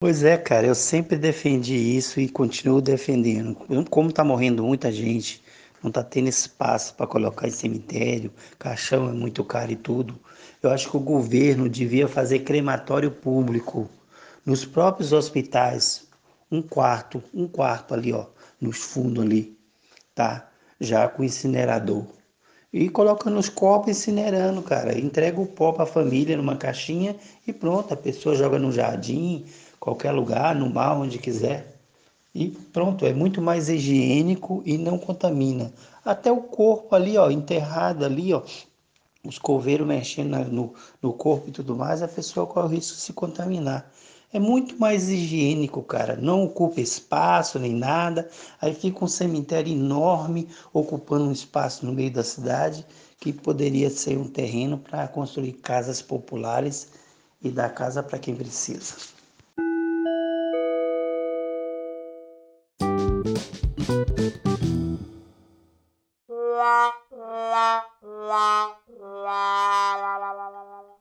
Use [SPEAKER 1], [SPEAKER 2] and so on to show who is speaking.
[SPEAKER 1] Pois é, cara, eu sempre defendi isso e continuo defendendo. Como está morrendo muita gente, não está tendo espaço para colocar em cemitério, caixão é muito caro e tudo. Eu acho que o governo devia fazer crematório público nos próprios hospitais, um quarto, um quarto ali, ó, nos fundos ali, tá? Já com incinerador. E colocando os copos incinerando, cara. Entrega o pó para a família numa caixinha e pronto, a pessoa joga no jardim, qualquer lugar, no mar, onde quiser. E pronto, é muito mais higiênico e não contamina. Até o corpo ali, ó, enterrado ali, ó, os coveiros mexendo no, no corpo e tudo mais, a pessoa corre o risco de se contaminar. É muito mais higiênico, cara. Não ocupa espaço nem nada. Aí fica um cemitério enorme ocupando um espaço no meio da cidade que poderia ser um terreno para construir casas populares e dar casa para quem precisa.
[SPEAKER 2] La la la